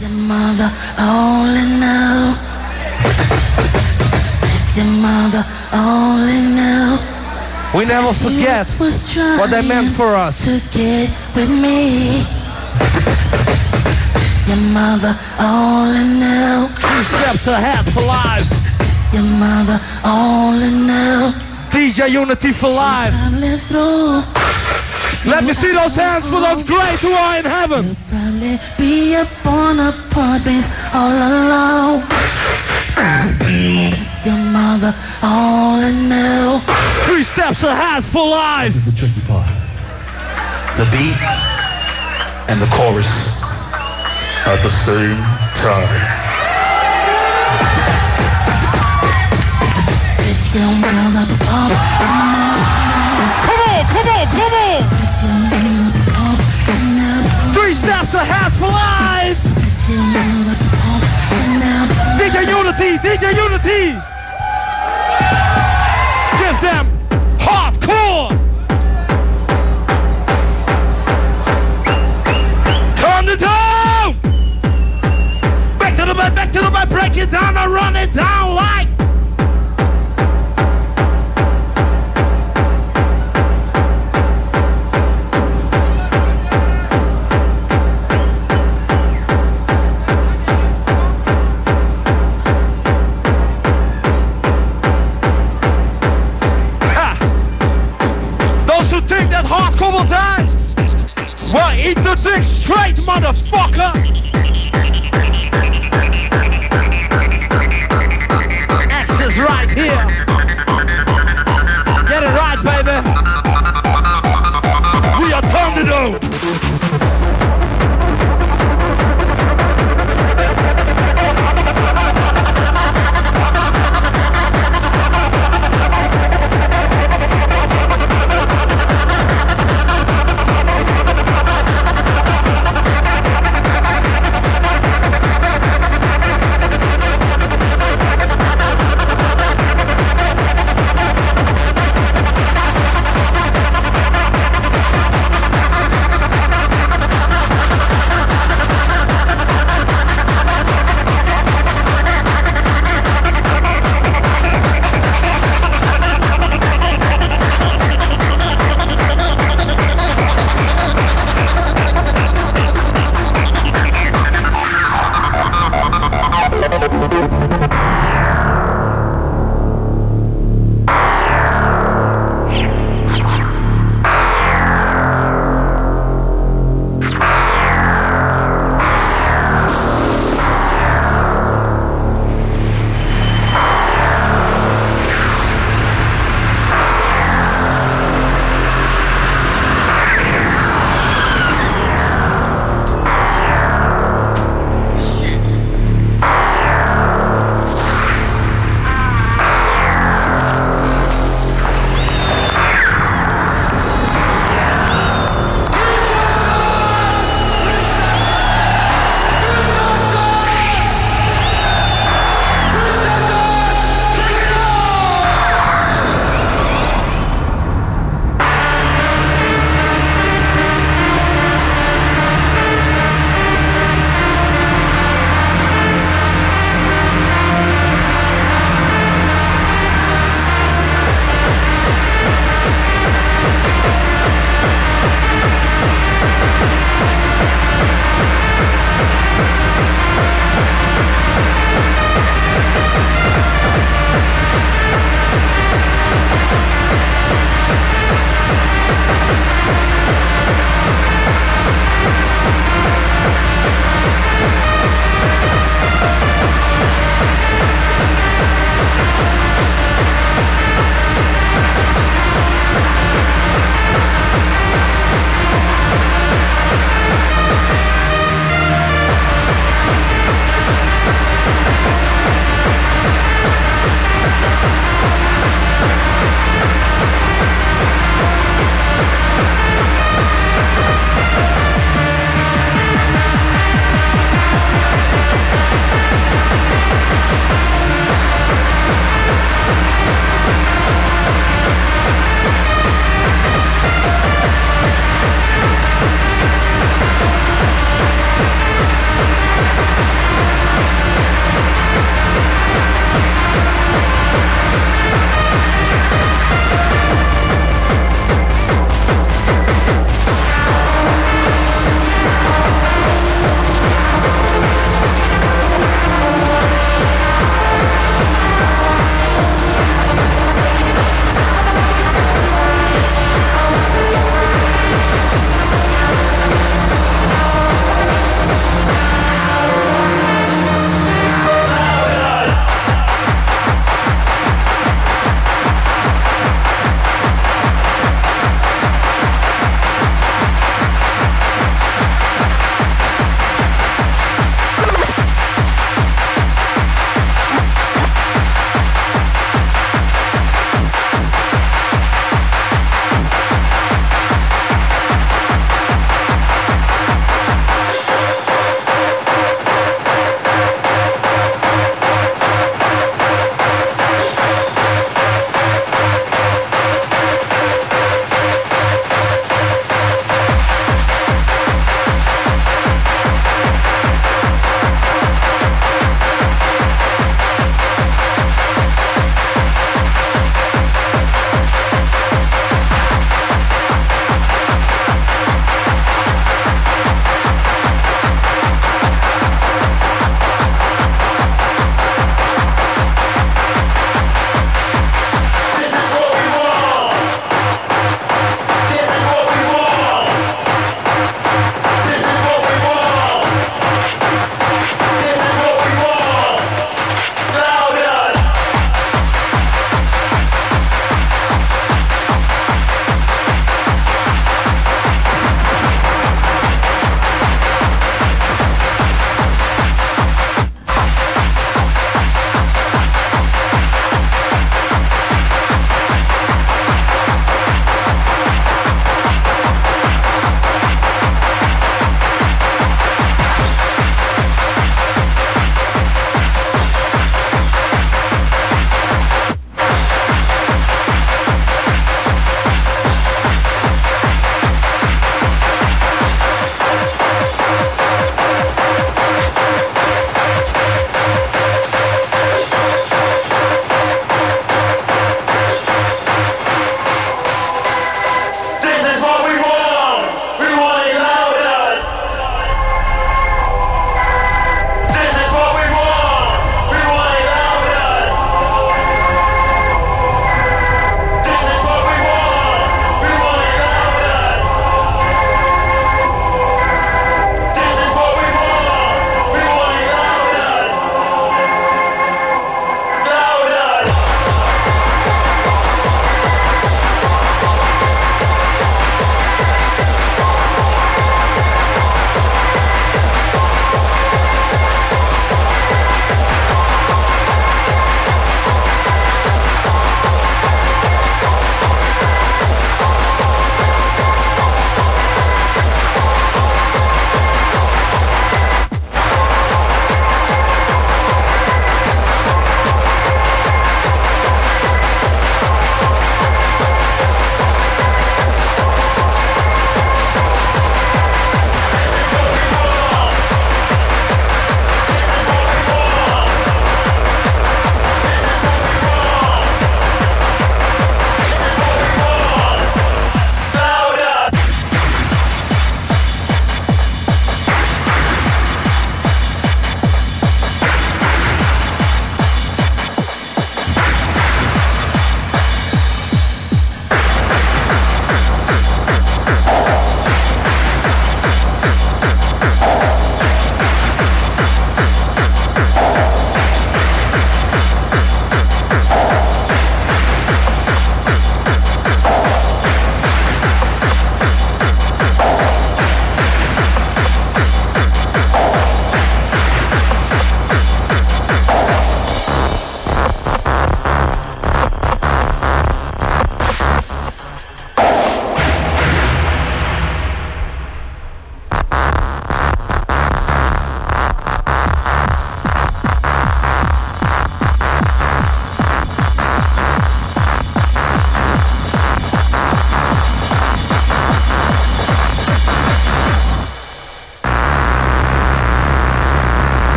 Your mother only knew. Your mother only knew. We never forget what they meant for us. To get with me. Your mother only knew. Two steps ahead for life. Your mother only knew. DJ Unity for life. Probably through. Let me see those hands for those great who are in heaven. Probably be up on a park all alone. Your mother only knew. Three steps ahead for life. the tricky part. The beat and the chorus at the same time. If your mother Steps ahead for. DJ Unity, DJ Unity. Give them hardcore. Turn it down. Back to the back, back to the back. Break it down and run it down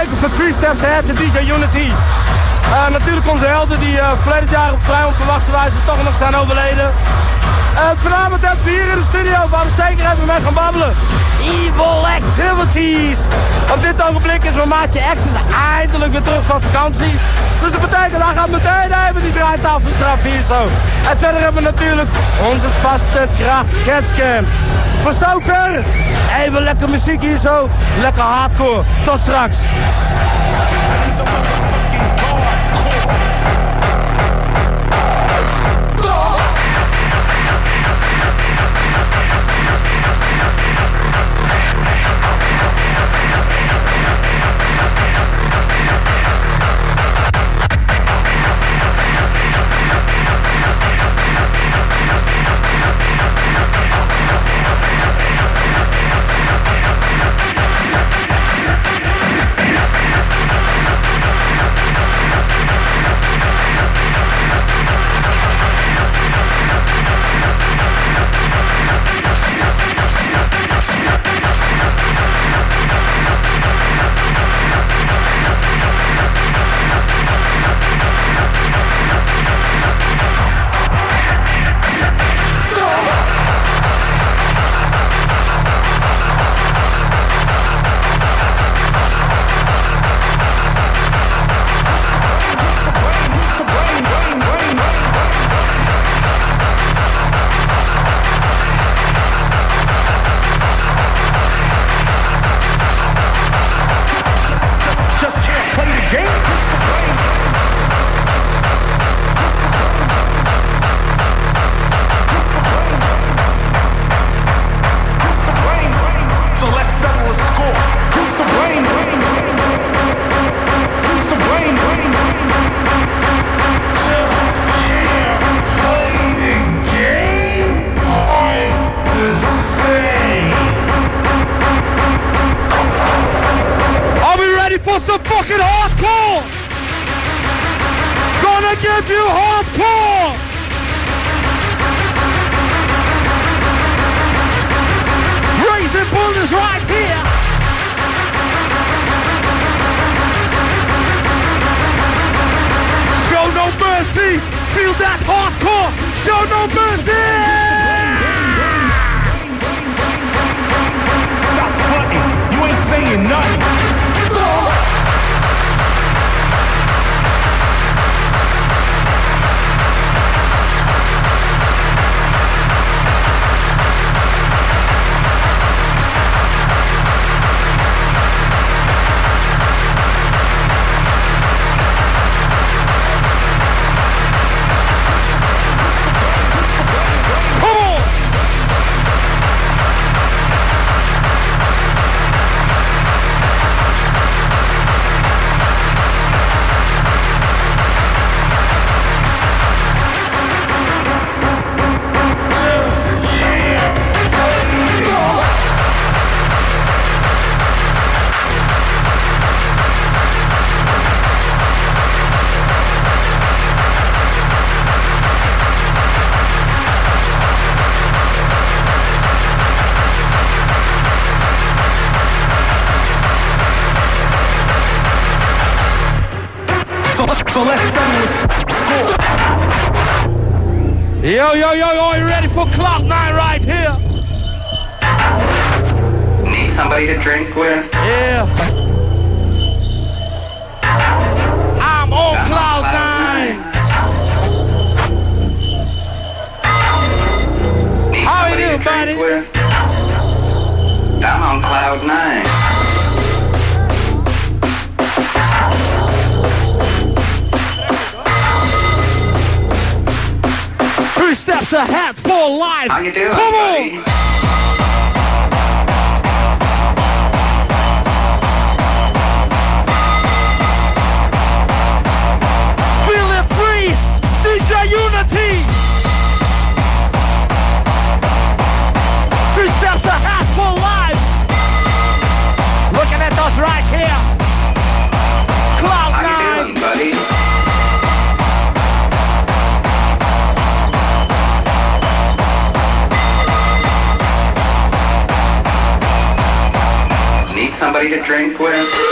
teken van Three Steps Ahead, de DJ Unity. Uh, natuurlijk onze helden die uh, verleden jaar op vrij onverwachte wijze toch nog zijn overleden. Uh, vanavond hebben we hier in de studio, waar we zeker even mee gaan babbelen. Evil Activities. Op dit ogenblik is mijn maatje X is eindelijk weer terug van vakantie. Dus dat betekent, hij gaat meteen even die draaitafel straffen hier zo. En verder hebben we natuurlijk onze vaste kracht Catchcam. Voor zover, even lekker muziek hier zo. Lekker hardcore. Tot straks. give you hardcore. Raising bullets right here! Show no mercy! Feel that hardcore! Show no mercy! Stop hunting! You ain't saying nothing! Yo, yo, yo, yo, are you ready for Cloud 9 right here? Need somebody to drink with? Yeah. I'm on Cloud, 9. Need How somebody you to drink buddy? with? I'm on cloud nine. a hat for life. How you doing? Come on. Buddy? somebody to drink with.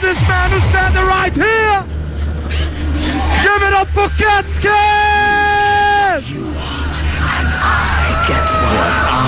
This man who's standing right here. Give it up for Catskin. You want, and I get what I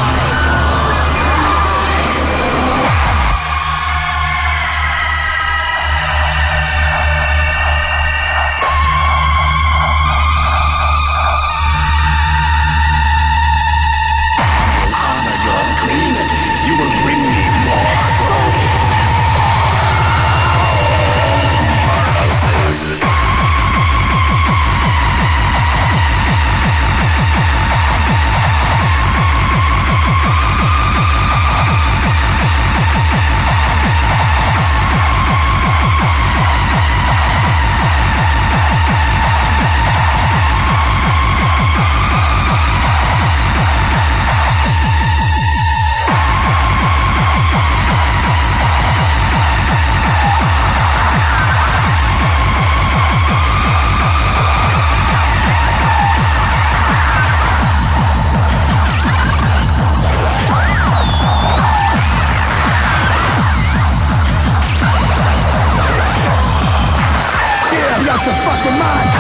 your mine.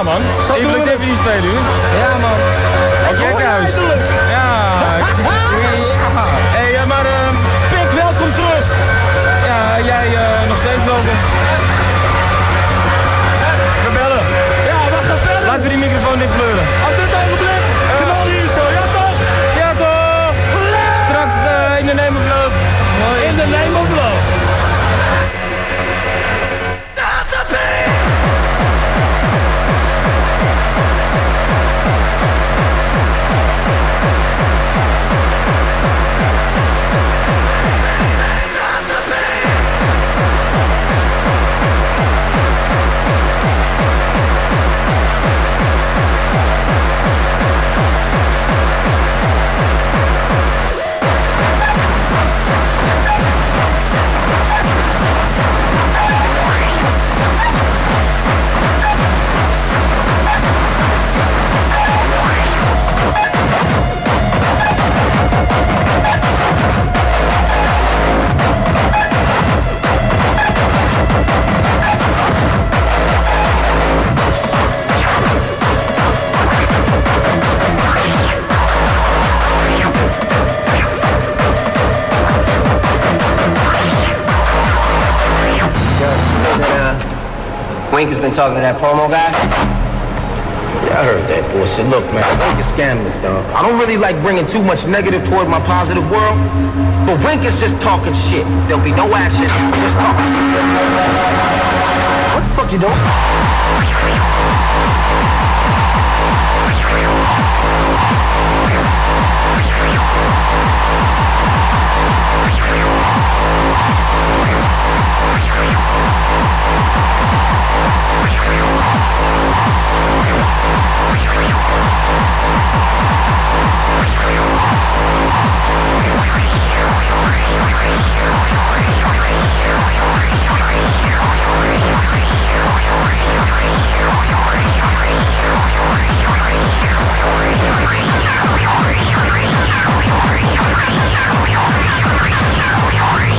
Ja man, Zo ik we het even niet spelen u. Ja, man. Gekhuis. Ja. ja. Hey, maar ehm, Pik, welkom terug. ja, jij eh, nog steeds welkom. We bellen. Ja, we gaan verder. Laten we die microfoon niet kleuren. Wink has been talking to that promo guy. I heard that bullshit. Look, man, Wink is scandalous, dog. I don't really like bringing too much negative toward my positive world, but Wink is just talking shit. There'll be no action, just talking. What the fuck you doing?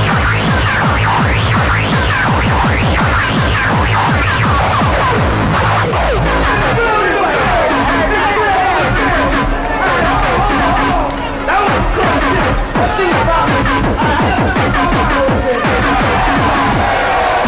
You're Let's. I have to.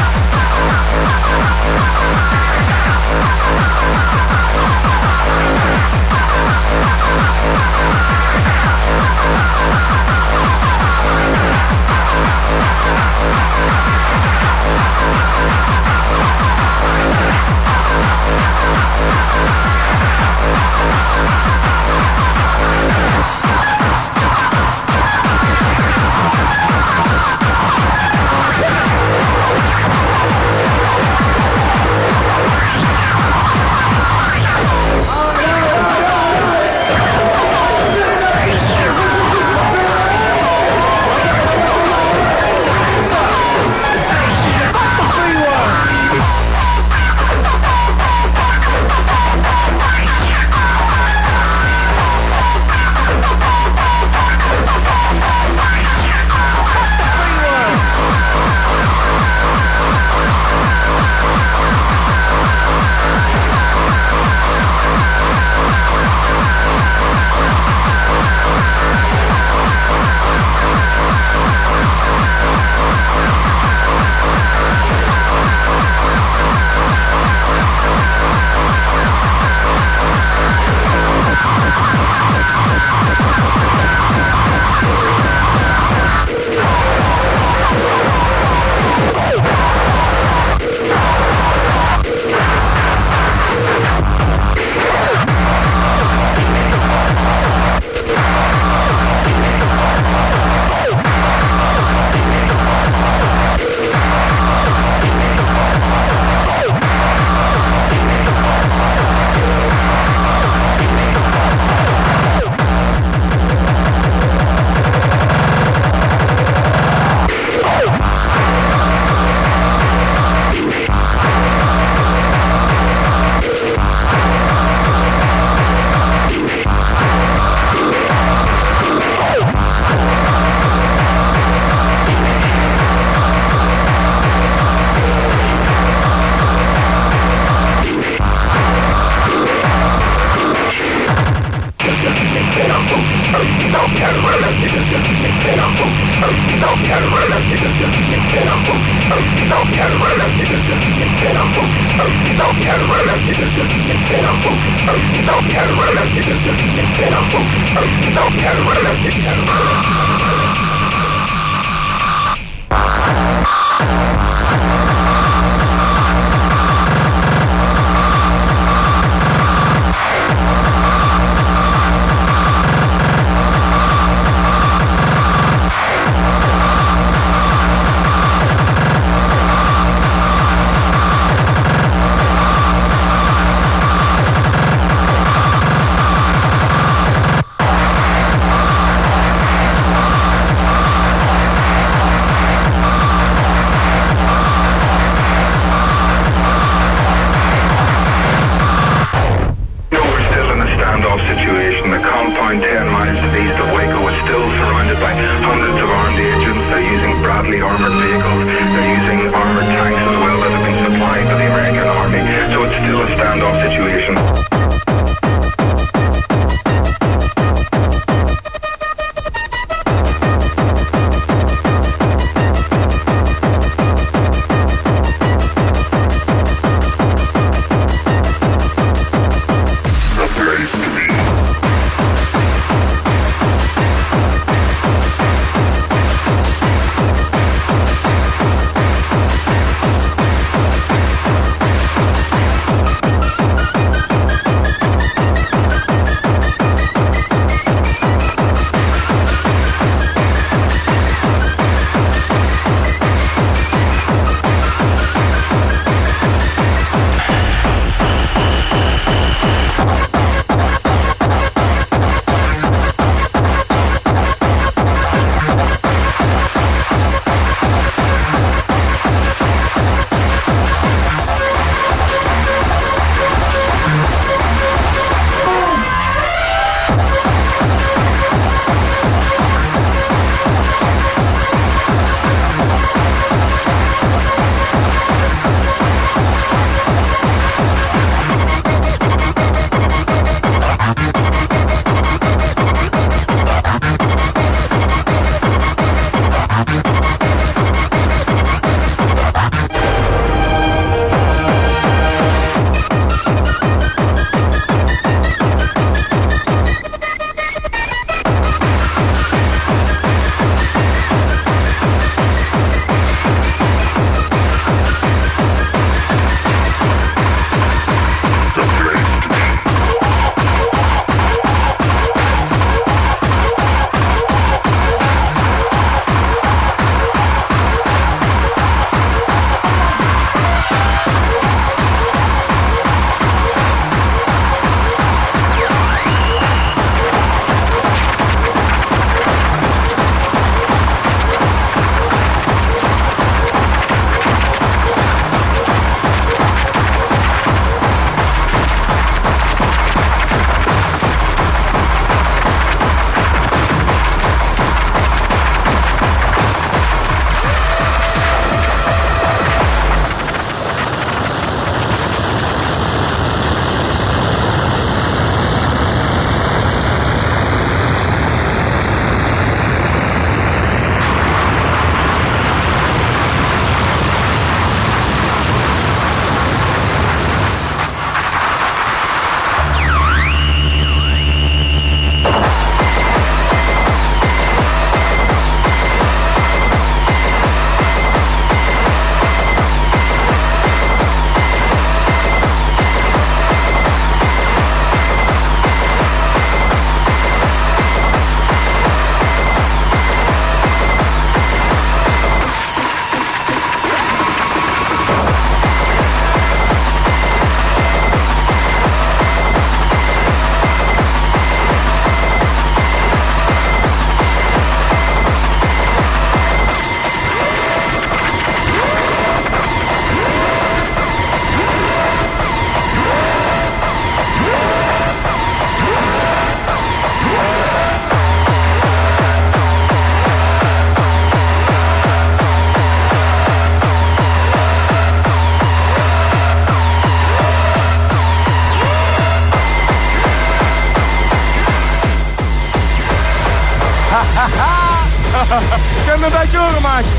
Kun je me beetje horen, maatje?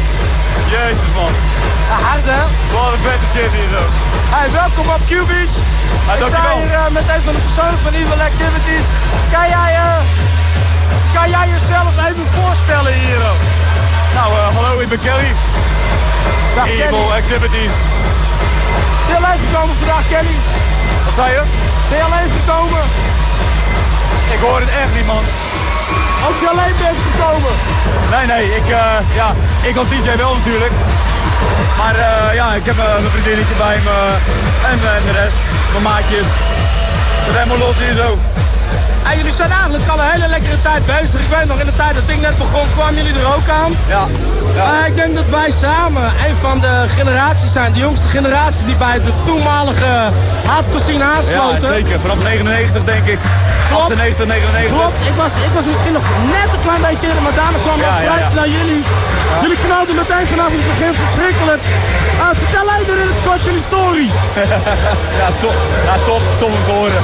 Jezus man. Ja, hard hè? Wat een vette shit hier zo. Hey, welkom op Q-Beach. Ja, Ik sta hier eh, met een van de personen van Evil Activities. Kan jij, eh, kan jij jezelf even voorstellen hier? Nou, eh, hallo, ik ben Kelly. Dag Evil Kenny. Activities. Ben je alleen gekomen vandaag, Kenny? Wat zei je? Ben je alleen gekomen? Ik hoor het echt niet, man. Als je alleen bent gekomen? Nee, nee, ik, eh, ja, ik als DJ wel natuurlijk. Maar eh, ja, ik heb eh, mijn vriendinnetje bij me en, en de rest, mijn maatjes. Het is helemaal los hier zo. En jullie zijn eigenlijk al een hele lekkere tijd bezig. Ik weet nog, in de tijd dat ik net begon, kwamen jullie er ook aan. Ja, ik denk dat wij samen een van de generaties zijn, de jongste generatie die bij de toenmalige hardcore scene ja aansloten. zeker. Vanaf 99 denk ik. Klopt. 98, 99. Klopt, ik was, ik was misschien nog net een klein beetje eerder, maar daarna kwam Ja, ja, snel jullie. Jullie knalden meteen vanaf het begin verschrikkelijk. Eh, vertel even in het kort jullie story. Ja, top. Ja, top. Top om te horen.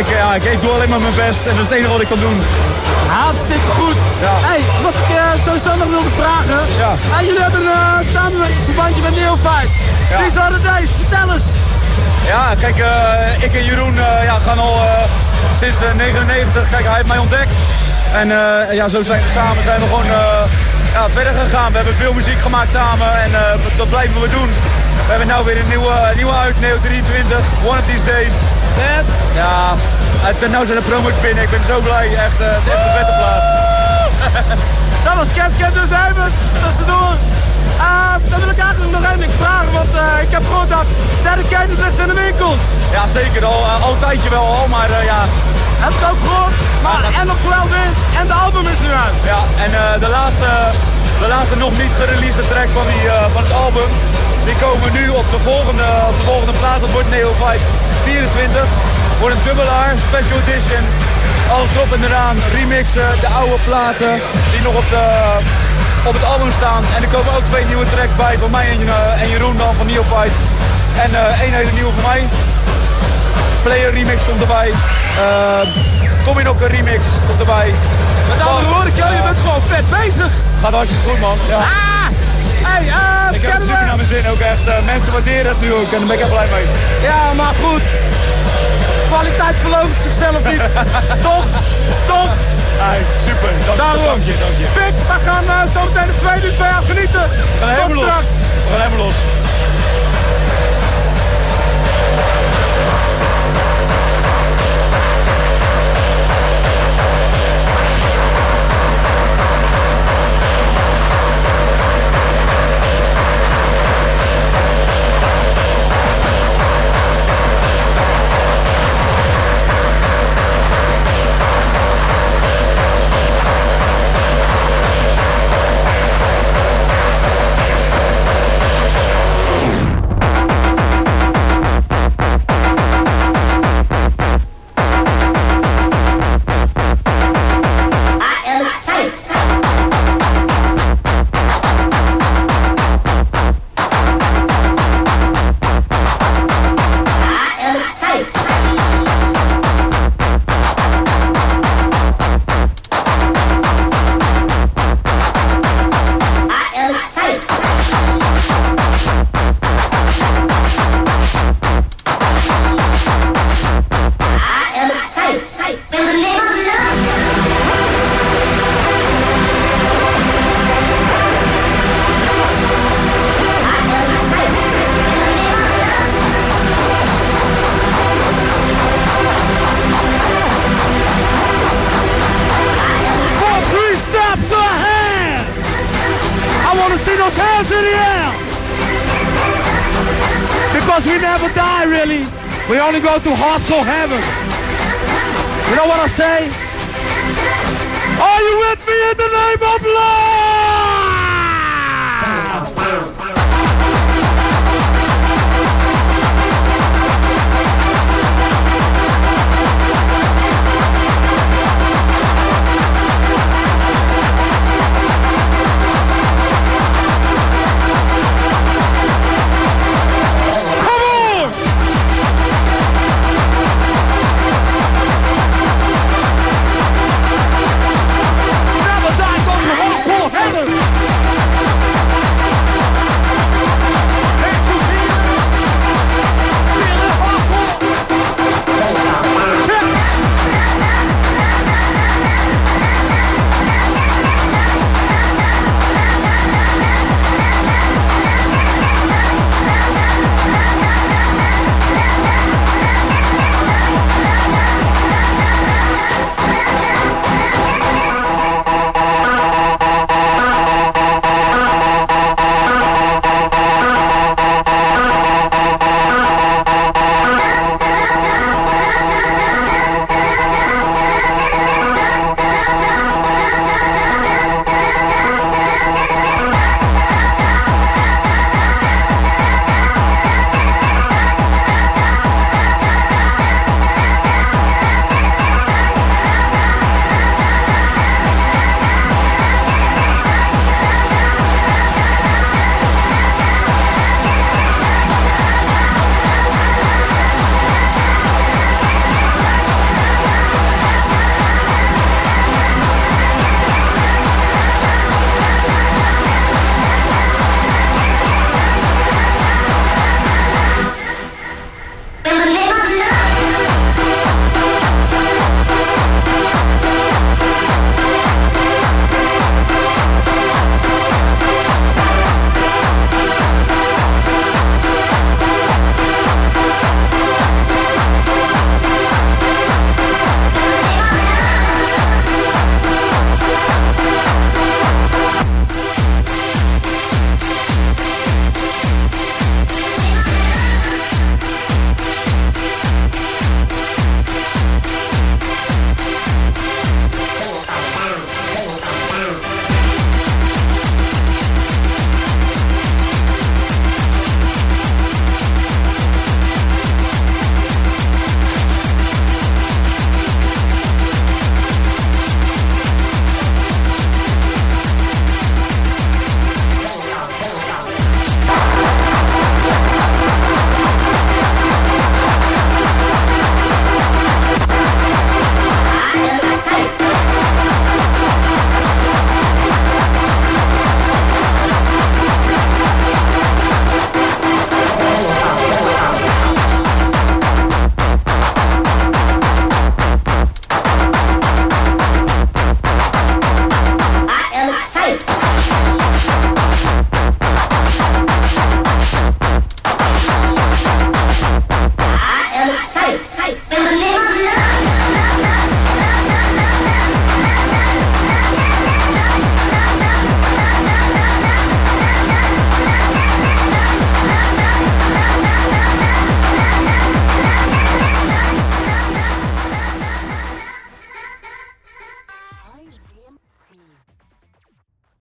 Ik, ja, ik, ik doe alleen maar mijn best en dat is het enige wat ik kan doen. Hartstikke goed. Ja. Hey, wat ik eh, sowieso nog wilde vragen. Ja. Hey, jullie hebben een uh, samenwerkingsverbandje met Neophyte. Ja. Wie zouden deze? Vertel eens. Ja, kijk, eh, ik en Jeroen ja, gaan al sinds eh, 99, kijk, hij heeft mij ontdekt. En eh, ja, zo zijn we samen zijn we gewoon eh, ja, verder gegaan. We hebben veel muziek gemaakt samen en eh, dat blijven we doen. We hebben nu weer een nieuwe, nieuwe uit, Neo 23, One of These Days. Vet. Ja, en nou zijn de promos binnen, ik ben zo blij, echt, eh, het is echt een vette plaat. Dat was Ketsket dus even tussendoor. Uh, dan wil ik eigenlijk nog ding vragen, want eh, ik heb gehoord dat Dedicated ligt in de winkels. Ja, zeker, al, al een tijdje wel al, maar eh, ja, Heb ik ook gehoord. Maar en op 12 inch en de album is nu uit. Ja, en de, laatste, de laatste nog niet gereleased track van, die, van het album, die komen nu op de volgende, op de volgende plaat. Dat wordt Neo 5 24. Wordt een dubbelaar, special edition. Alles erop en eraan, remixen, de oude platen die nog op, de, op het album staan. En er komen ook twee nieuwe tracks bij van mij en, eh, en Jeroen dan van Neo 5. En eh één hele nieuwe van mij. Player remix komt erbij. Uh, Tommy nog een remix komt erbij. Met andere woorden, Kel, je bent gewoon vet bezig. Gaat hartstikke goed, man. Ja. Ah! Hey, eh, Ik heb het super naar mijn zin ook echt. Eh, mensen waarderen het nu ook en daar ben ik echt blij mee. Ja, maar goed. Kwaliteit verloopt zichzelf niet. Toch? Toch? Hey, super, dank, Daarom. dank je, dank je. Pik, we gaan eh, zo meteen de tweede uur genieten. We gaan Tot straks. We gaan helemaal los. Really. We only go to hardcore heaven. You know what I say? Are you with me in the name of love?